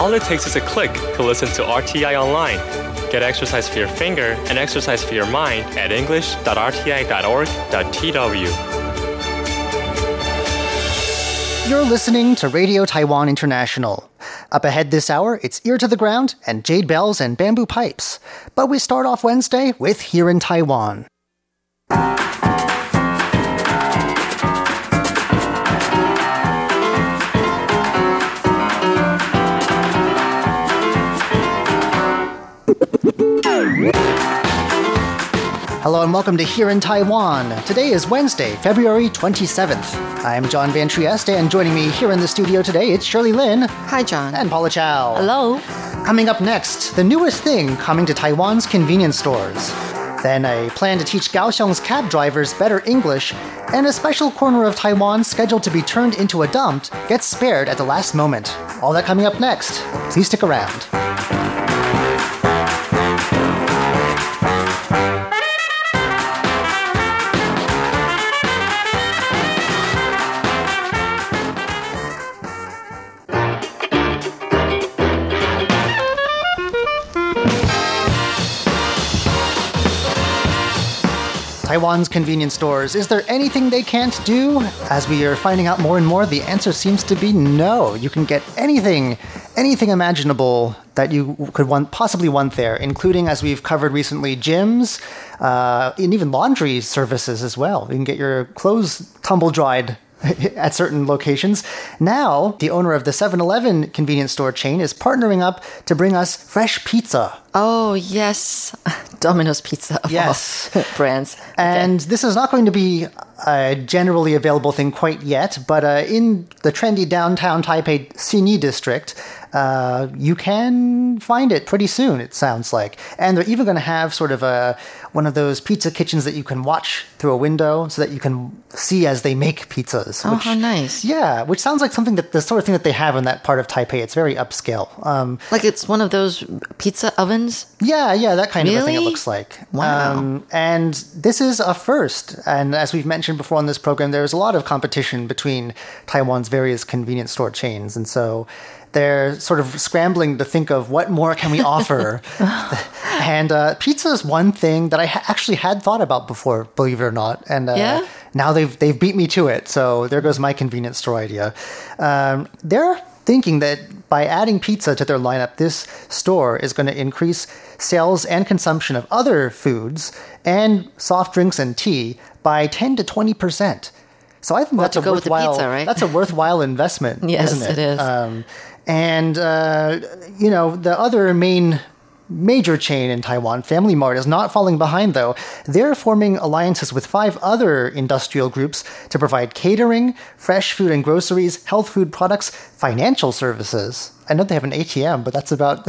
All it takes is a click to listen to RTI online. Get exercise for your finger and exercise for your mind at english.rti.org.tw. You're listening to Radio Taiwan International. Up ahead this hour, it's Ear to the Ground and Jade Bells and Bamboo Pipes. But we start off Wednesday with Here in Taiwan. Hello and welcome to Here in Taiwan. Today is Wednesday, February 27th. I'm John Van Trieste, and joining me here in the studio today, it's Shirley Lin. Hi, John. And Paula Chow. Hello. Coming up next, the newest thing coming to Taiwan's convenience stores. Then a plan to teach Kaohsiung's cab drivers better English, and a special corner of Taiwan scheduled to be turned into a dump gets spared at the last moment. All that coming up next. Please stick around. Taiwan's convenience stores. Is there anything they can't do? As we are finding out more and more, the answer seems to be no. You can get anything, anything imaginable that you could want, possibly want there, including, as we've covered recently, gyms uh, and even laundry services as well. You can get your clothes tumble dried at certain locations. Now, the owner of the 7 Eleven convenience store chain is partnering up to bring us fresh pizza. Oh, yes. Domino's Pizza of yes. brands. And okay. this is not going to be a generally available thing quite yet, but uh, in the trendy downtown Taipei Xinyi district, uh, you can find it pretty soon, it sounds like. And they're even going to have sort of a one of those pizza kitchens that you can watch through a window so that you can see as they make pizzas. Oh, which, how nice. Yeah, which sounds like something that the sort of thing that they have in that part of Taipei. It's very upscale. Um, like it's one of those pizza ovens? Yeah, yeah, that kind really? of a thing it looks like. Wow. Um, and this is a first. And as we've mentioned before on this program, there's a lot of competition between Taiwan's various convenience store chains. And so they're sort of scrambling to think of what more can we offer. and uh, pizza is one thing that I ha- actually had thought about before, believe it or not. And uh, yeah? now they've they've beat me to it. So there goes my convenience store idea. Um, they're thinking that by adding pizza to their lineup, this store is going to increase sales and consumption of other foods and soft drinks and tea by 10 to 20 percent. So I think well, that's a worthwhile pizza, right? that's a worthwhile investment, yes, isn't it? it is. Um, and, uh, you know, the other main major chain in Taiwan, Family Mart, is not falling behind though. They're forming alliances with five other industrial groups to provide catering, fresh food and groceries, health food products, financial services. I know they have an ATM, but that's about.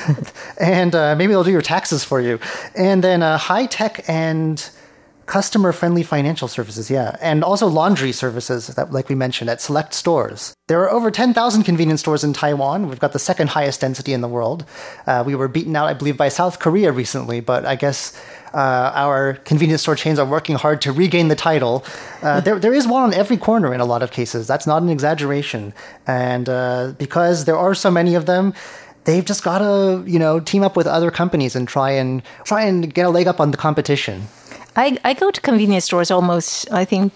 and uh, maybe they'll do your taxes for you. And then uh, high tech and customer friendly financial services, yeah, and also laundry services that, like we mentioned, at select stores. There are over 10,000 convenience stores in Taiwan. We've got the second highest density in the world. Uh, we were beaten out, I believe, by South Korea recently, but I guess uh, our convenience store chains are working hard to regain the title. Uh, there, there is one on every corner in a lot of cases. That's not an exaggeration. And uh, because there are so many of them, they've just got to, you know, team up with other companies and try and try and get a leg up on the competition. I, I go to convenience stores almost, I think,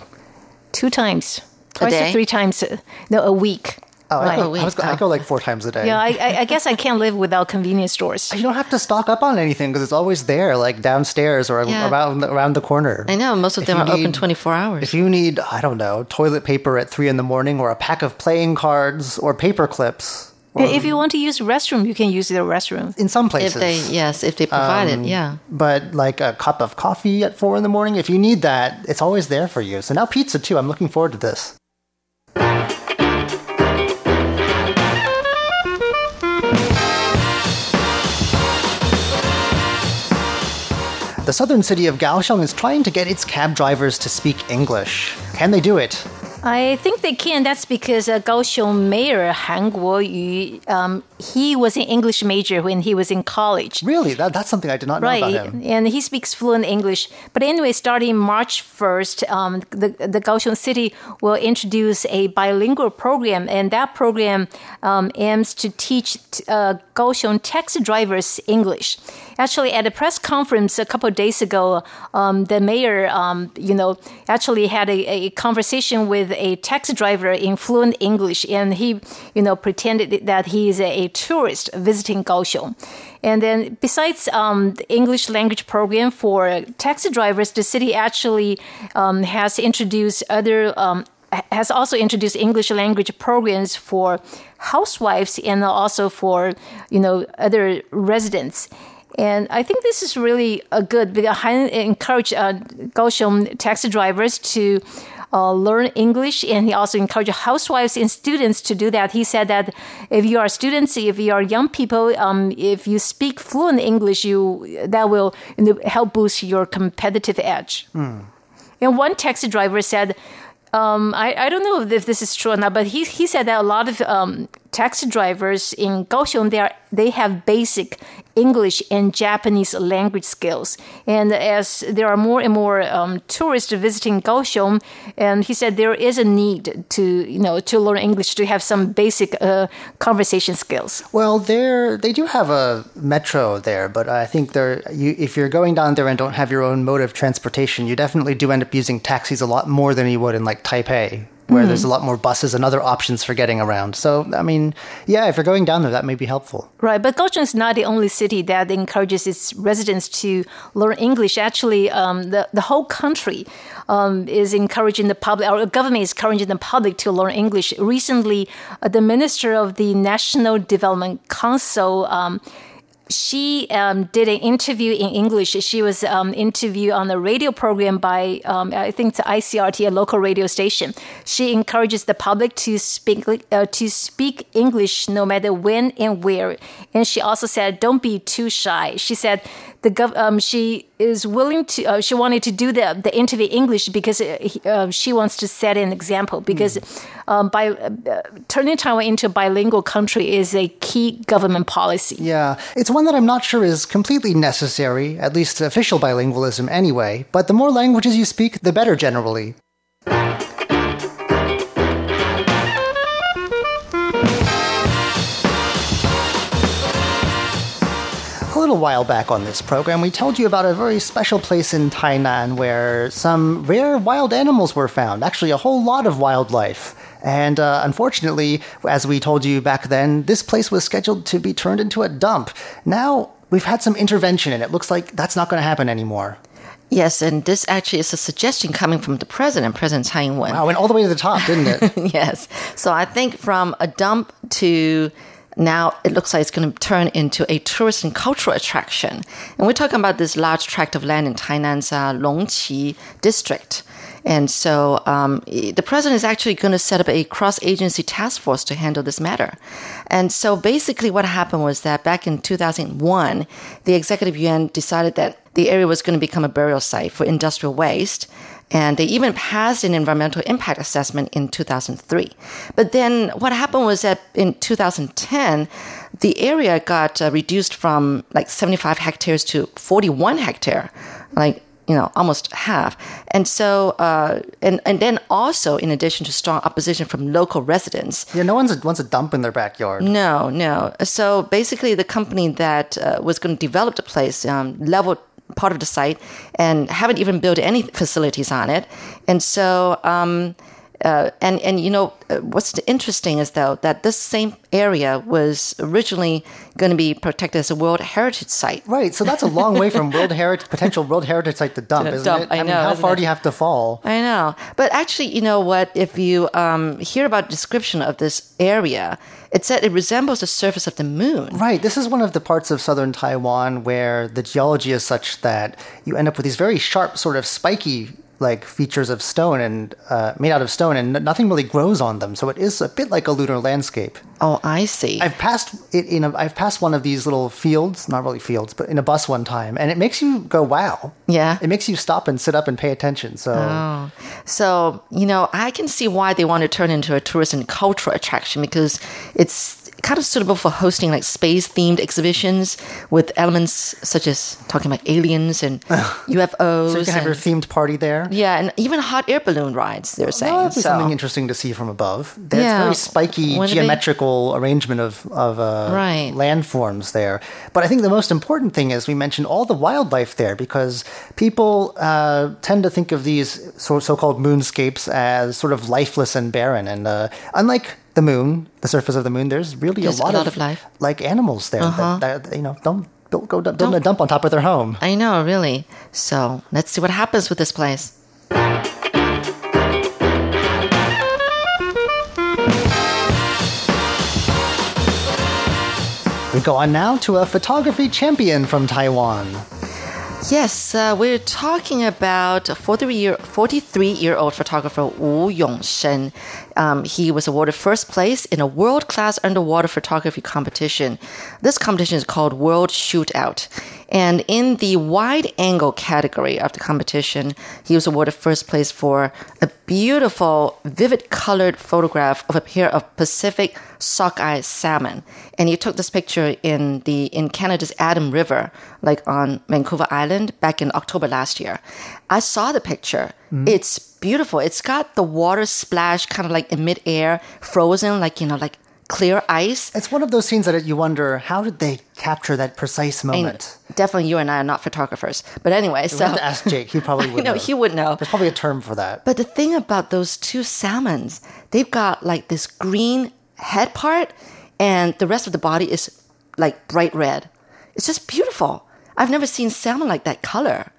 two times, twice or three times, uh, no, a week. Oh, I, go, I, was, I, go, like four times a day. Yeah, I, I, guess I can't live without convenience stores. You don't have to stock up on anything because it's always there, like downstairs or yeah. around around the corner. I know most of them are need, open twenty four hours. If you need, I don't know, toilet paper at three in the morning, or a pack of playing cards, or paper clips, if you want to use restroom, you can use the restroom. In some places. If they, yes, if they provide um, it, yeah. But like a cup of coffee at four in the morning, if you need that, it's always there for you. So now pizza too. I'm looking forward to this. The southern city of Kaohsiung is trying to get its cab drivers to speak English. Can they do it? I think they can. That's because uh, Kaohsiung Mayor Han Kuo-yu, um, he was an English major when he was in college. Really? That, that's something I did not know about him. And he speaks fluent English. But anyway, starting March 1st, um, the, the Kaohsiung City will introduce a bilingual program, and that program um, aims to teach uh, Kaohsiung taxi drivers English. Actually, at a press conference a couple of days ago, um, the mayor, um, you know, actually had a, a, conversation with a taxi driver in fluent English, and he, you know, pretended that he is a, tourist visiting Kaohsiung. And then, besides um, the English language program for taxi drivers, the city actually um, has introduced other um, has also introduced English language programs for housewives and also for you know other residents. And I think this is really a good I encourage uh, Kaohsiung taxi drivers to uh, learn English, and he also encouraged housewives and students to do that. He said that if you are students, if you are young people, um, if you speak fluent English, you that will you know, help boost your competitive edge. Mm. And one taxi driver said, um, I, I don't know if this is true or not, but he, he said that a lot of um, taxi drivers in Kaohsiung, they, are, they have basic English and Japanese language skills. And as there are more and more um, tourists visiting Kaohsiung, and he said there is a need to, you know, to learn English to have some basic uh, conversation skills. Well, there they do have a metro there, but I think there, you, if you're going down there and don't have your own mode of transportation, you definitely do end up using taxis a lot more than you would in like Taipei where mm-hmm. there's a lot more buses and other options for getting around. So, I mean, yeah, if you're going down there, that may be helpful. Right, but Kaohsiung is not the only city that encourages its residents to learn English. Actually, um, the, the whole country um, is encouraging the public, our government is encouraging the public to learn English. Recently, uh, the Minister of the National Development Council um, she um, did an interview in English. She was um, interviewed on a radio program by, um, I think, the ICRT, a local radio station. She encourages the public to speak uh, to speak English no matter when and where. And she also said, "Don't be too shy." She said, "The gov- um, she is willing to. Uh, she wanted to do the the interview English because uh, uh she wants to set an example. Because mm. by uh, turning Taiwan into a bilingual country is a key government policy. Yeah, it's one that I'm not sure is completely necessary, at least official bilingualism anyway. But the more languages you speak, the better generally. Little while back on this program, we told you about a very special place in Tainan where some rare wild animals were found. Actually, a whole lot of wildlife. And uh, unfortunately, as we told you back then, this place was scheduled to be turned into a dump. Now, we've had some intervention, and it looks like that's not going to happen anymore. Yes, and this actually is a suggestion coming from the president, President Tsai Ing-wen. Wow, went all the way to the top, didn't it? yes. So I think from a dump to now it looks like it's going to turn into a tourist and cultural attraction. And we're talking about this large tract of land in Tainan's uh, Longqi district. And so um, the president is actually going to set up a cross agency task force to handle this matter. And so basically, what happened was that back in 2001, the executive yuan decided that the area was going to become a burial site for industrial waste. And they even passed an environmental impact assessment in 2003. But then what happened was that in 2010, the area got uh, reduced from like 75 hectares to 41 hectare. Like you know, almost half. And so, uh, and and then also, in addition to strong opposition from local residents. Yeah, no one's wants a dump in their backyard. No, no. So basically, the company that uh, was going to develop the place um, leveled part of the site and haven't even built any facilities on it. And so, um, uh, and and you know uh, what's interesting is though that this same area was originally going to be protected as a World Heritage Site. Right. So that's a long way from World Heritage potential World Heritage Site to dump, to isn't dump, it? I, I know. Mean, how far it? do you have to fall? I know. But actually, you know what? If you um, hear about description of this area, it said it resembles the surface of the moon. Right. This is one of the parts of southern Taiwan where the geology is such that you end up with these very sharp, sort of spiky like features of stone and uh, made out of stone, and n- nothing really grows on them. So it is a bit like a lunar landscape. Oh, I see. I've passed it in a, I've passed one of these little fields, not really fields, but in a bus one time, and it makes you go, "Wow!" Yeah. it makes you stop and sit up and pay attention. So Oh. So, you know, I can see why they want to turn into a tourist and cultural attraction because it's kind of suitable for hosting like space themed exhibitions with elements such as talking about aliens and UFOs. so you can have your themed party there. yeah, and even hot air balloon rides, they're saying. That'd be so. something interesting to see from above. There's Yeah. very spiky geometrical arrangement of, of uh, Right. landforms there. But I think the most important thing is we mentioned all the wildlife there because people uh, tend to think of these so- so-called moonscapes as sort of lifeless and barren. And uh, unlike the moon, the surface of the moon, there's really There's a lot, a lot of life. Uh-huh. like animals there that, that, you know don't. Don't go don't, don't dump on top of their home. I know, really. So let's see what happens with this place. We go on now to a photography champion from Taiwan. Yes, uh, we're talking about 43 year old photographer Wu Yongshen. Um, he was awarded first place in a world class underwater photography competition. This competition is called World Shootout. And in the wide angle category of the competition, he was awarded first place for a beautiful, vivid colored photograph of a pair of Pacific sockeye salmon. And he took this picture in the in Canada's Adam River, like on Vancouver Island, back in October last year. I saw the picture. Hmm. It's beautiful. It's got the water splash kind of like in midair, frozen, like you know, like clear ice. It's one of those scenes that you wonder how did they capture that precise And moment. definitely, you and I are not photographers, but anyway, We so have to ask Jake. He probably would know, know. he would know. There's probably a term for that. But the thing about those two salmons, they've got like this green head part, and the rest of the body is like bright red. It's just beautiful. I've never seen salmon like that color.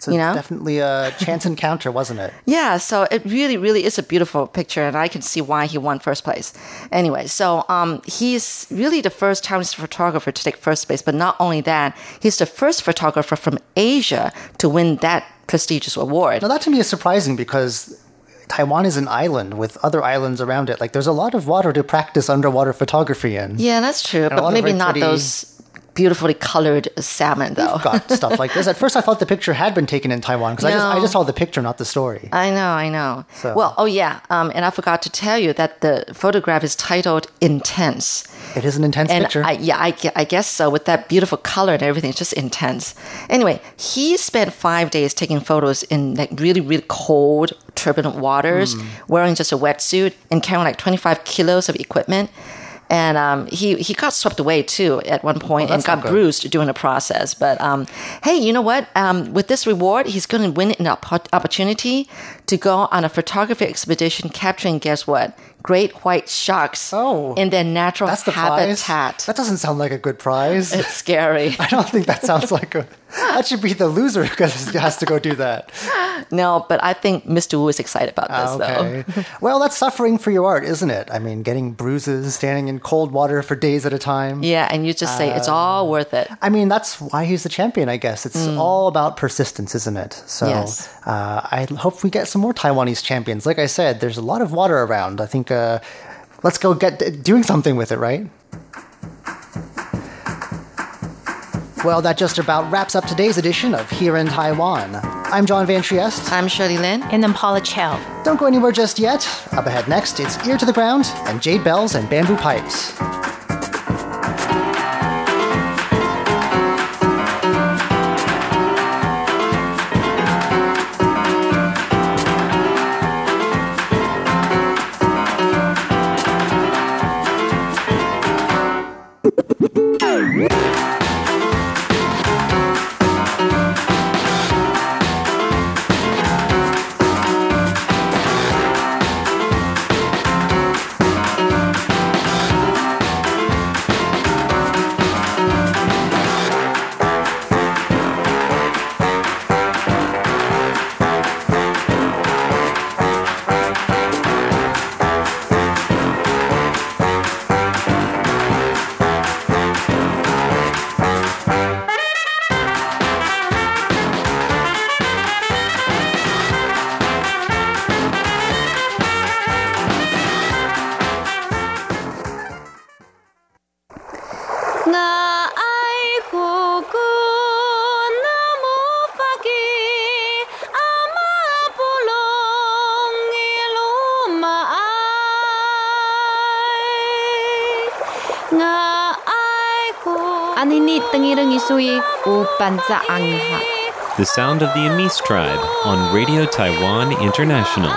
So you know? definitely a chance encounter, wasn't it? Yeah, so it really, really is a beautiful picture, and I can see why he won first place. Anyway, so um, he's really the first Chinese photographer to take first place, but not only that, he's the first photographer from Asia to win that prestigious award. Now that to me is surprising because Taiwan is an island with other islands around it. Like there's a lot of water to practice underwater photography in. Yeah, that's true, a but maybe not pretty- those beautifully colored salmon, though. We've got stuff like this. At first, I thought the picture had been taken in Taiwan because I just I just saw the picture, not the story. I know, I know. So- Well, oh yeah, um, and I forgot to tell you that the photograph is titled "Intense." It is an intense And picture. I, yeah, I, I guess so. With that beautiful color and everything, it's just intense. Anyway, he spent five days taking photos in like really, really cold, turbulent waters, Hmm. wearing just a wetsuit and carrying like 25 kilos of equipment. And um, he he got swept away too at one point and Oh, that's got bruised during the process. But um, hey, you know what? Um, with this reward, he's going to win an oppo- opportunity to go on a photography expedition capturing, guess what? Great white sharks Oh, in their natural That's the prize. habitat. That doesn't sound like a good prize. It's scary. I don't think that sounds like a. That should be the loser because he has to go do that. no, but I think Mr. Wu is excited about this, Okay. though. well, that's suffering for your art, isn't it? I mean, getting bruises, standing in cold water for days at a time. Yeah, and you just say it's all worth it. I mean, that's why he's the champion, I guess. It's all about persistence, isn't it? So Mm. Yes. uh, I hope we get some more Taiwanese champions. Like I said, there's a lot of water around. I think uh, Uh, let's go get doing something with it, right? Well, that just about wraps up today's edition of Here in Taiwan. I'm John Van Trieste. I'm Shirley Lin. And I'm Paula Chow. Don't go anywhere just yet. Up ahead next, it's Ear to the Ground and Jade Bells and Bamboo Pipes. Ha ha ha ha! The sound of the Amis tribe on Radio Taiwan International.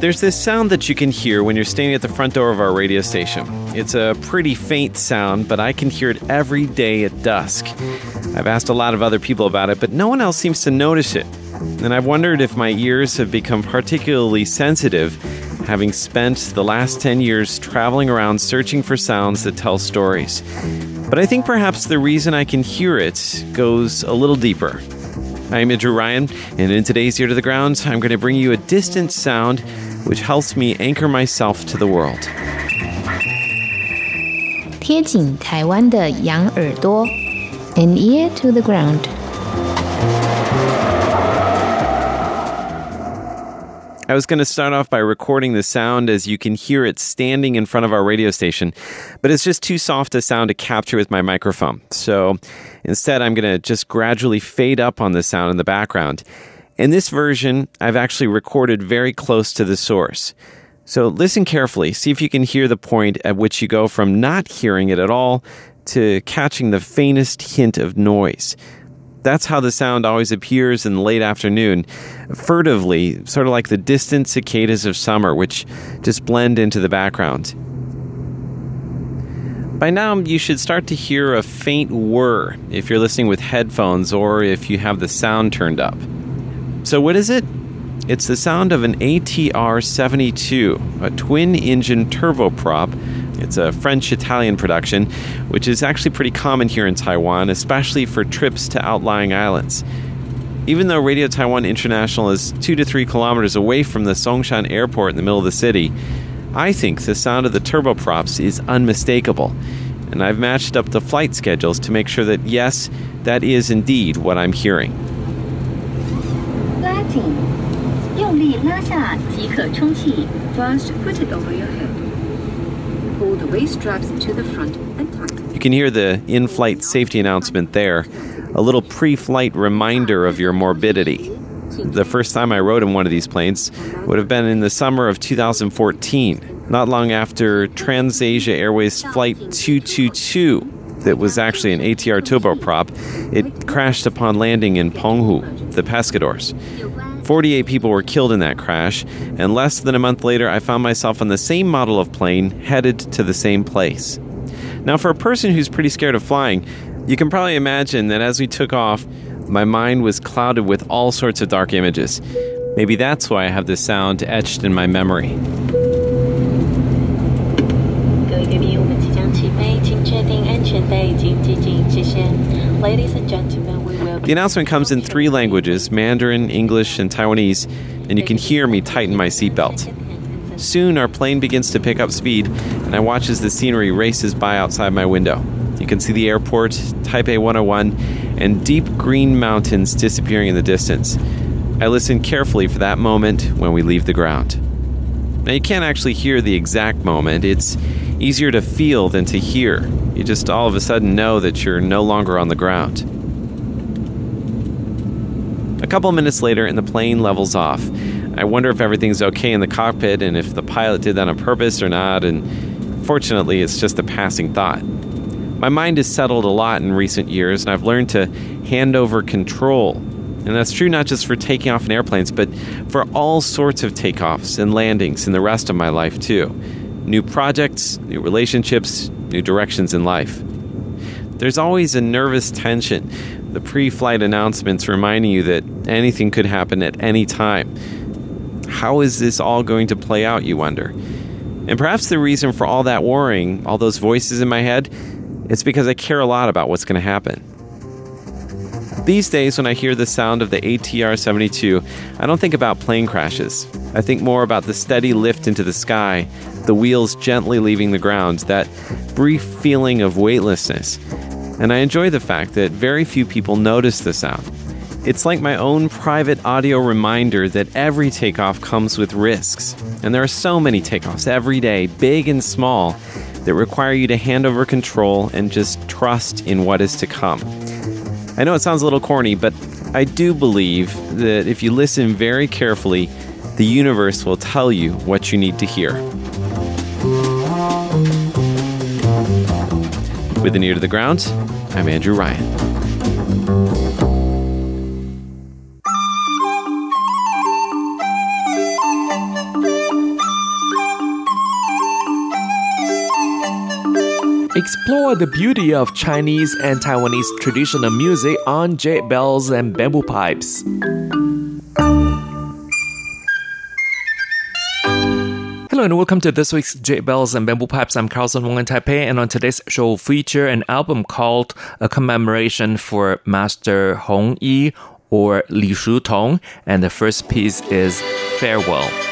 There's this sound that you can hear when you're standing at the front door of our radio station. It's a pretty faint sound, but I can hear it every day at dusk. I've asked a lot of other people about it, but no one else seems to notice it And I've wondered if my ears have become particularly sensitive, having spent the last 10 years traveling around searching for sounds that tell stories. But I think perhaps the reason I can hear it goes a little deeper. I'm Andrew Ryan, and in today's Ear to the Ground, I'm going to bring you a distant sound which helps me anchor myself to the world. 贴紧台湾的羊耳朵，an ear to the ground。 I was going to start off by recording the sound as you can hear it standing in front of our radio station, but it's just too soft a sound to capture with my microphone. So instead, I'm going to just gradually fade up on the sound in the background. In this version, I've actually recorded very close to the source. So listen carefully, see if you can hear the point at which you go from not hearing it at all to catching the faintest hint of noise. That's how the sound always appears in the late afternoon, furtively, sort of like the distant cicadas of summer, which just blend into the background. By now, you should start to hear a faint whir if you're listening with headphones or if you have the sound turned up. So, what is it? It's the sound of an ATR 72, a twin engine turboprop it's a French Italian production, which is actually pretty common here in Taiwan, especially for trips to outlying islands. Even though Radio Taiwan International is two to three kilometers away from the Songshan Airport in the middle of the city, I think the sound of the turboprops is unmistakable. And I've matched up the flight schedules to make sure that, yes, that is indeed what I'm hearing. 拉紧，用力拉下即可充气. First, put it over your head pull the waist straps to the front and tighten. You can hear the in flight safety announcement there, a little pre flight reminder of your morbidity. The first time I rode in one of these planes would have been in the summer of 2014, not long after TransAsia Airways Flight 222 that was actually an ATR turboprop. It crashed upon landing in Penghu, the Pescadores. 48 people were killed in that crash, and less than a month later, I found myself on the same model of plane headed to the same place. Now, for a person who's pretty scared of flying, you can probably imagine that as we took off, my mind was clouded with all sorts of dark images. Maybe that's why I have this sound etched in my memory. Ladies and gentlemen, the announcement comes in three languages Mandarin, English, and Taiwanese, and you can hear me tighten my seatbelt. Soon, our plane begins to pick up speed, and I watch as the scenery races by outside my window. You can see the airport, Taipei 101, and deep green mountains disappearing in the distance. I listen carefully for that moment when we leave the ground. Now, you can't actually hear the exact moment, it's easier to feel than to hear. You just all of a sudden know that you're no longer on the ground. Couple minutes later, and the plane levels off. I wonder if everything's okay in the cockpit and if the pilot did that on purpose or not, and fortunately, it's just a passing thought. My mind has settled a lot in recent years, and I've learned to hand over control. And that's true not just for taking off in airplanes, but for all sorts of takeoffs and landings in the rest of my life, too. New projects, new relationships, new directions in life. There's always a nervous tension the pre flight announcements reminding you that anything could happen at any time. How is this all going to play out, you wonder? And perhaps the reason for all that worrying, all those voices in my head, it's because I care a lot about what's going to happen. These days, when I hear the sound of the ATR 72, I don't think about plane crashes. I think more about the steady lift into the sky, the wheels gently leaving the ground, that brief feeling of weightlessness, and I enjoy the fact that very few people notice the sound. It's like my own private audio reminder that every takeoff comes with risks. And there are so many takeoffs every day, big and small, that require you to hand over control and just trust in what is to come. I know it sounds a little corny, but I do believe that if you listen very carefully, the universe will tell you what you need to hear. With an ear to the ground, I'm Andrew Ryan. Explore the beauty of Chinese and Taiwanese traditional music on jade bells and bamboo pipes. Hello and welcome to this week's Jade Bells and Bamboo Pipes. I'm Carlson Wong in Taipei, and on today's show, we'll feature an album called A Commemoration for Master Hong Yi or Li Shutong, and the first piece is Farewell.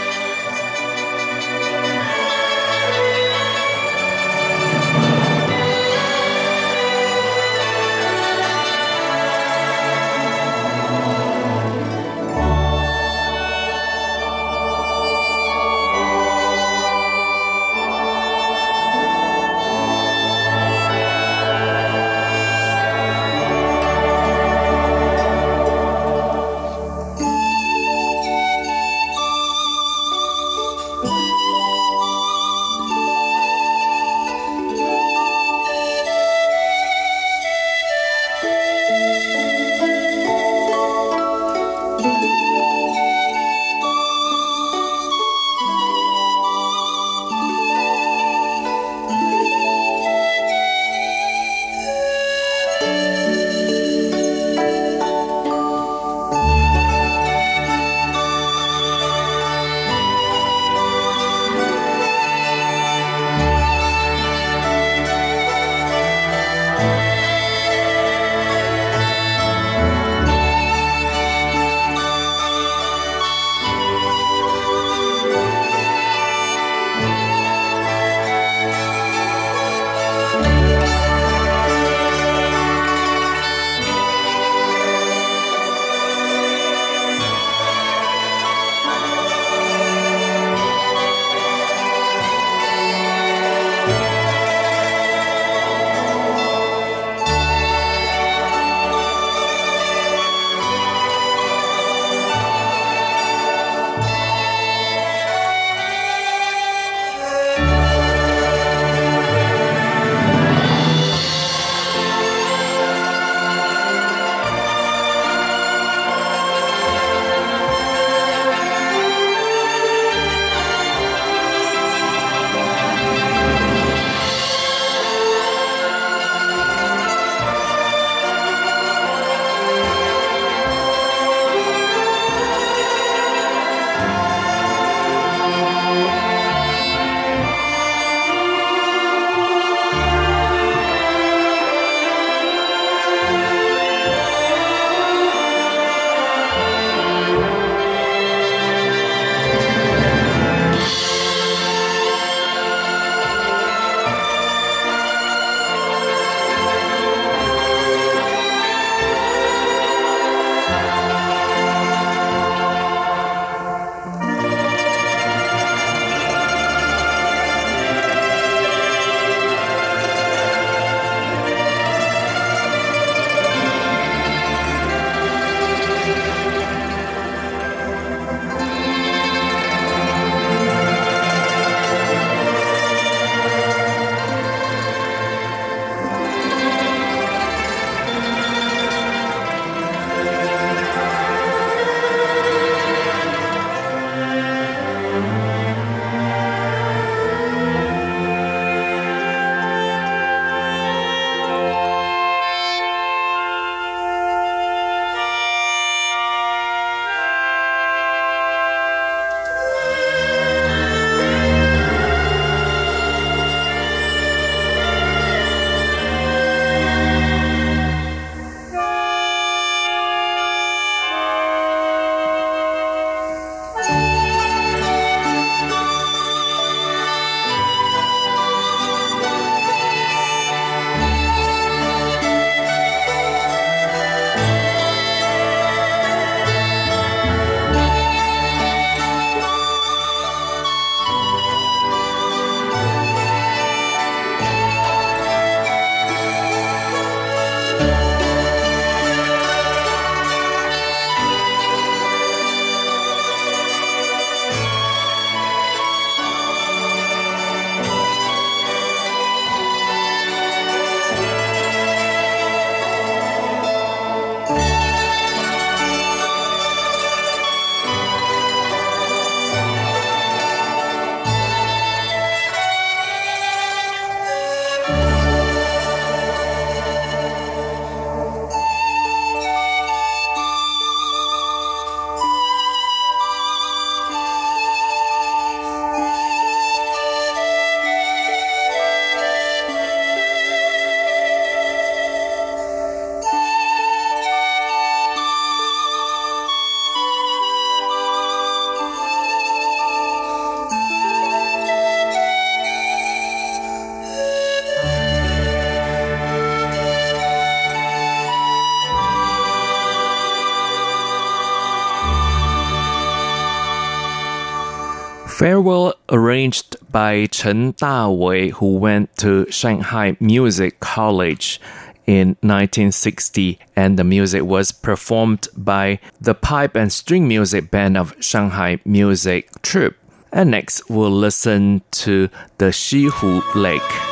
Farewell arranged by Chen Dawei, who went to Shanghai Music College in 1960, and the music was performed by the pipe and string music band of Shanghai Music Troupe. And next, we'll listen to the Xihu Lake.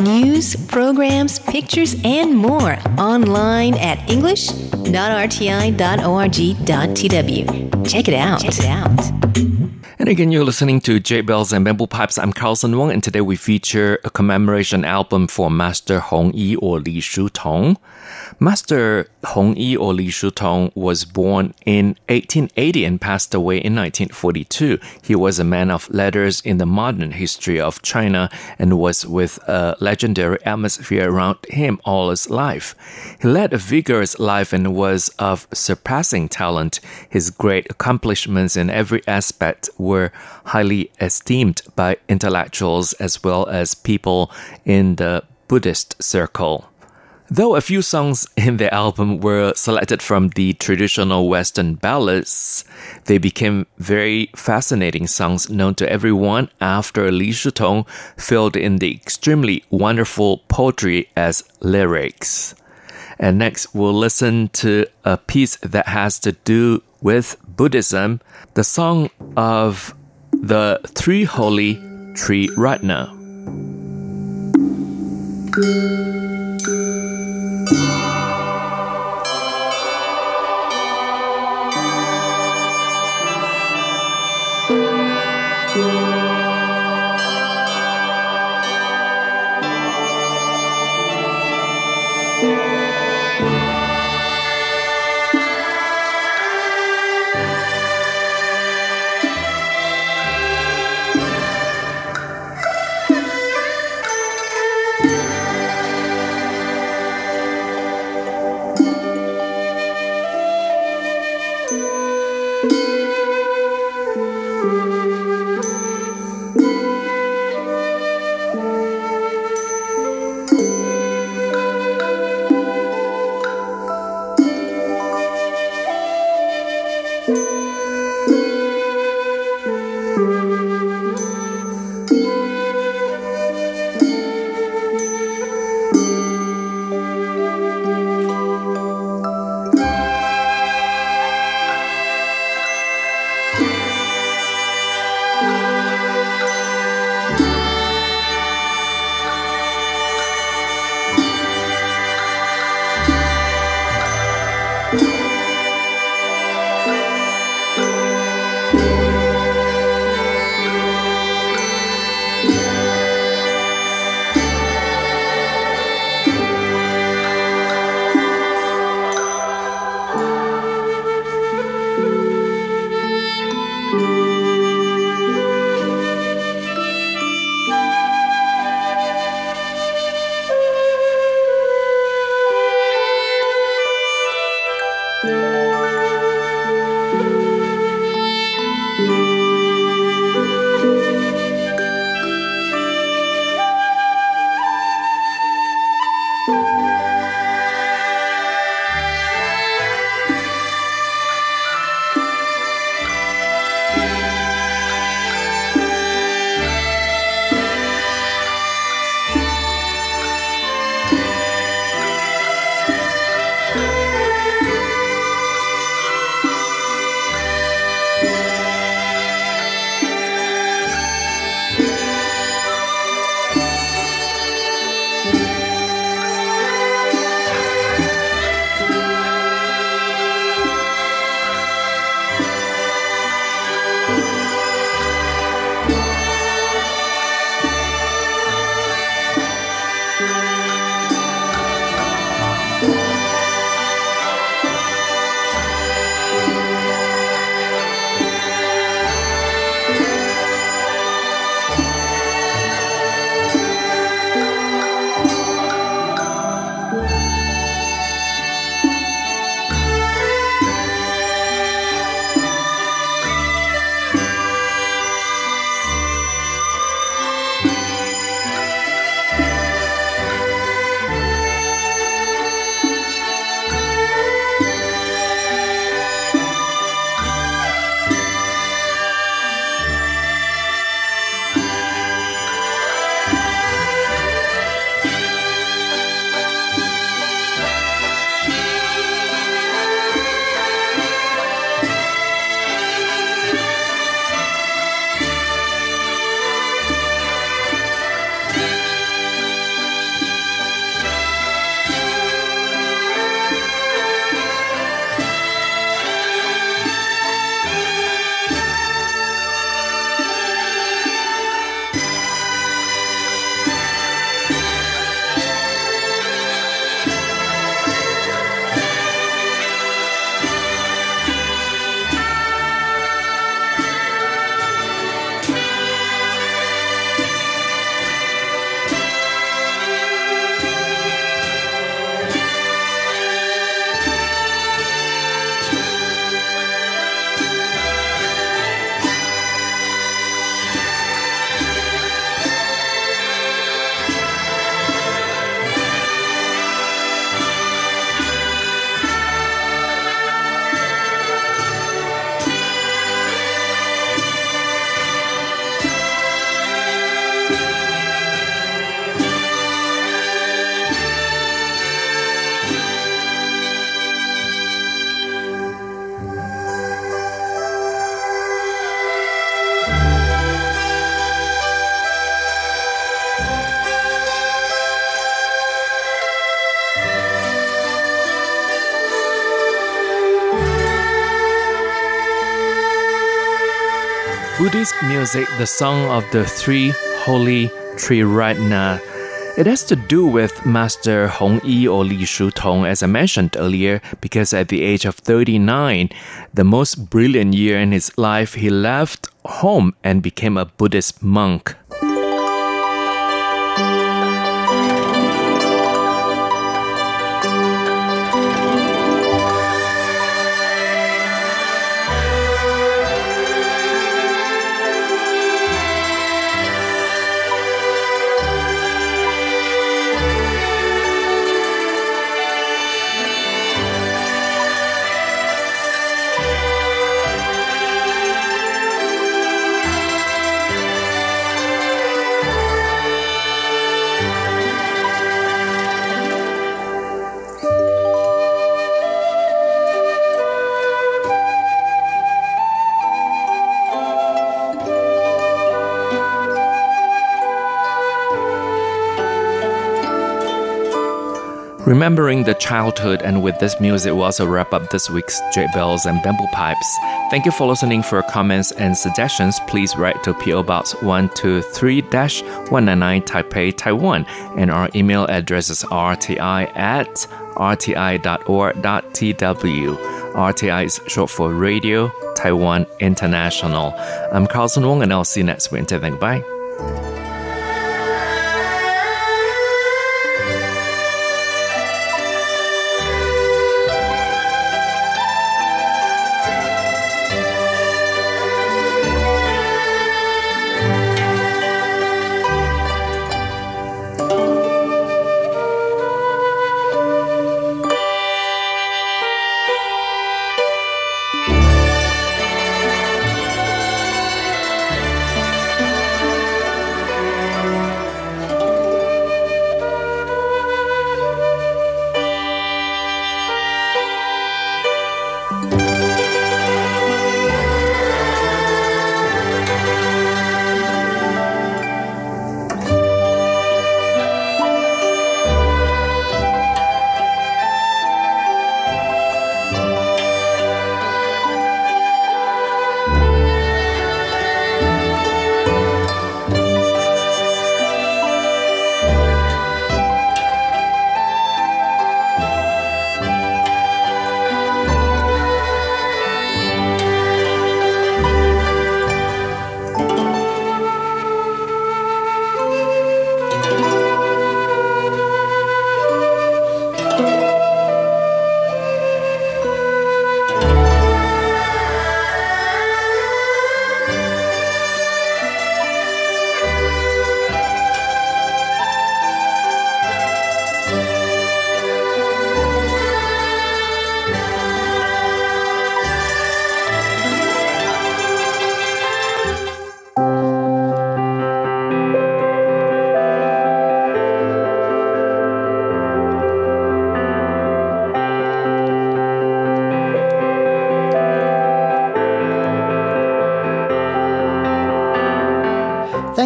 News, programs, pictures, and more online at english.rti.org.tw. Check it out. Check it out. And again, you're listening to Jade Bells and Bamboo Pipes. I'm Carlson Wong, and today we feature a commemoration album for Master Hong Yi or Li Shutong. Master Hong Yi or Li Shutong was born in 1880 and passed away in 1942. He was a man of letters in the modern history of China and was with a legendary atmosphere around him all his life. He led a vigorous life and was of surpassing talent. His great accomplishments in every aspect were highly esteemed by intellectuals as well as people in the Buddhist circle. Though a few songs in the album were selected from the traditional Western ballads, they became very fascinating songs known to everyone after Li Shutong filled in the extremely wonderful poetry as lyrics. And next, we'll listen to a piece that has to do with Buddhism, the song of the Three Holy Triratna. Music, the song of the three holy Triratna. It has to do with Master Hong Yi or Li Shu Tong, as I mentioned earlier, because at the age of 39, the most brilliant year in his life, he left home and became a Buddhist monk. Remembering the childhood, and with this music, we'll also wrap up this week's Jade Bells and Bamboo Pipes. Thank you for listening. For comments and suggestions, please write to PO Box 123 199 Taipei, Taiwan, and our email address is rti at rti.org.tw. RTI is short for Radio Taiwan International. I'm Carlson Wong, and I'll see you next. Thank bye.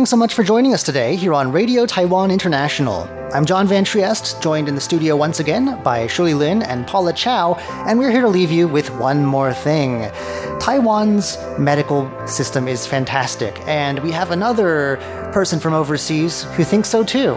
Thanks so much for joining us today here on Radio Taiwan International. I'm John Van Trieste, joined in the studio once again by Shirley Lin and Paula Chow, and we're here to leave you with one more thing. Taiwan's medical system is fantastic, and we have another person from overseas who thinks so too.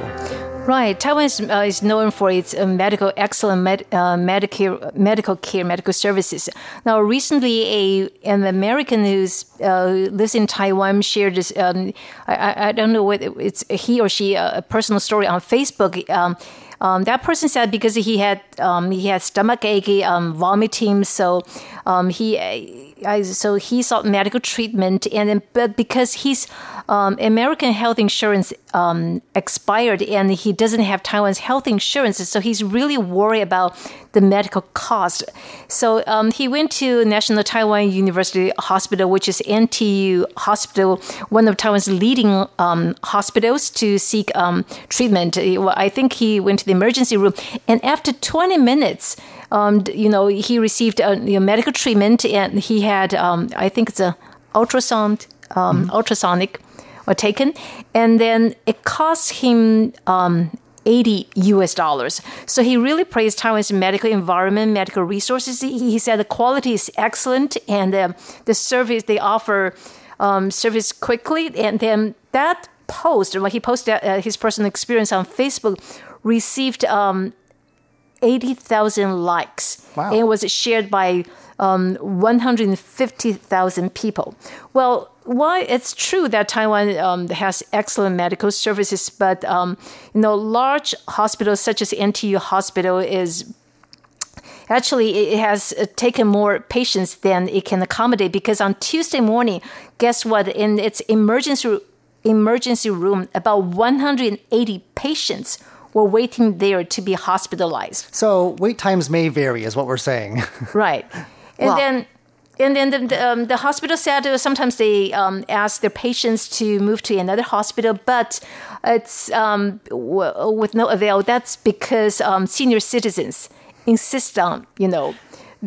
Right. Taiwan is, uh, is known for its uh, medical excellent med, uh, medical medical care, medical services. Now, recently, a an American who's uh, who lives in Taiwan shared this. Um, I, I don't know what it's he or she uh, a personal story on Facebook. Um, um, that person said because he had um, he had stomach ache, um, vomiting, so um, he I, so he sought medical treatment, and then, but because his um, American health insurance um, expired and he doesn't have Taiwan's health insurance, so he's really worried about the medical cost. So um, he went to National Taiwan University Hospital, which is NTU Hospital, one of Taiwan's leading um, hospitals, to seek um, treatment. I think he went to the emergency room, and after 20 minutes, um, you know, he received uh, you know, medical treatment, and he had, um, I think it's a ultrasound, um, mm-hmm. ultrasonic, were taken, and then it cost him. Um, 80 US dollars. So he really praised Taiwan's medical environment, medical resources. He, he said the quality is excellent and uh, the service they offer um, service quickly, and then that post, when he posted uh, his personal experience on Facebook, received um, 80,000 likes. Wow. And was shared by um, 150,000 people. Well, why it's true that Taiwan um, has excellent medical services, but um, you know, large hospitals such as NTU Hospital is actually it has uh, taken more patients than it can accommodate because on Tuesday morning, guess what? In its emergency emergency room, about 180 patients were waiting there to be hospitalized. So wait times may vary, is what we're saying. Right. And Well- then and then the, the, um, the hospital said uh, sometimes they um, ask their patients to move to another hospital, but it's um, w- with no avail. That's because um, senior citizens insist on, you know,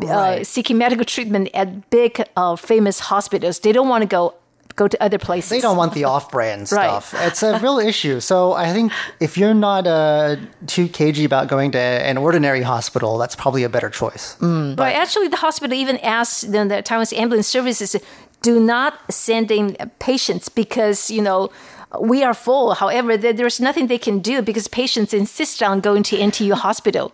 uh, seeking medical treatment at big, uh, famous hospitals. They don't want to go go to other places. they don't want the off-brand Right. stuff. It's a real issue. So I think if you're not uh, too cagey about going to an ordinary hospital, that's probably a better choice. Right. Actually, the hospital even asked the, the Taiwan's ambulance services do not send in patients because you know we are full. However, there, there's nothing they can do because patients insist on going to NTU hospital.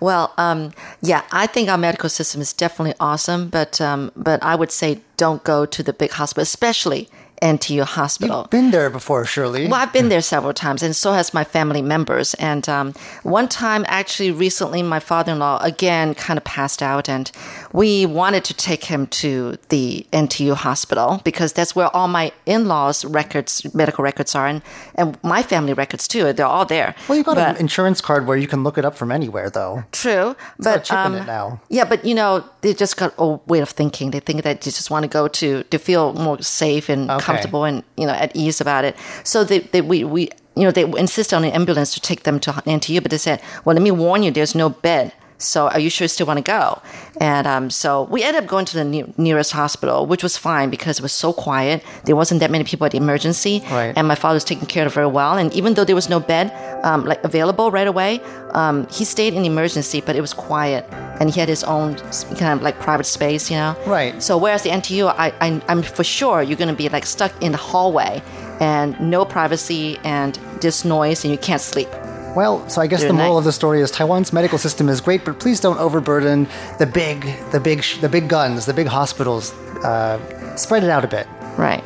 Well, um, yeah, I think our medical system is definitely awesome, but um, but I would say don't go to the big hospital, especially NTU Hospital. Been there before, Shirley. Well, I've been there several times, and so has my family members. And um, one time, actually, recently, my father-in-law again kind of passed out, and we wanted to take him to the NTU hospital because that's where all my in-laws' records, medical records are, and, and my family records too. They're all there. Well, you've got But- an insurance card where you can look it up from anywhere, though. True, a but in um, it now. Yeah, but you know, they just got a way of thinking. They think that you just want to go to to feel more safe and Okay. Comfortable and you know at ease about it. So they, they we we you know they insist on an ambulance to take them to NTU, but they said, "Well, let me warn you, there's no bed." So are you sure you still want to go? And um, so we ended up going to the ne- nearest hospital, which was fine because it was so quiet. There wasn't that many people at the emergency, Right. and my father was taken care of very well. And even though there was no bed um, like available right away, um, he stayed in the emergency, but it was quiet, and he had his own kind of like private space, you know. Right. So whereas the NTU, I, I I'm for sure you're going to be like stuck in the hallway, and no privacy, and just noise, and you can't sleep. Well, so I guess the moral of the story is Taiwan's medical system is great, but please don't overburden the big, the big, the big guns, the big hospitals. Uh, spread it out a bit. Right.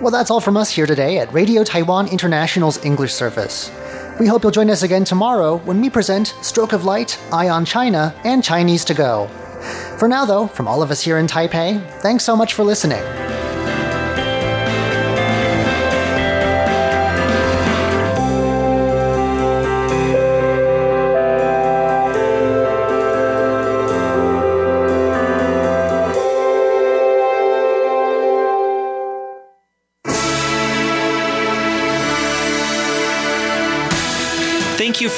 Well, that's all from us here today at Radio Taiwan International's English service. We hope you'll join us again tomorrow when we present Stroke of Light, Eye on China, and Chinese to Go. For now, though, from all of us here in Taipei, thanks so much for listening.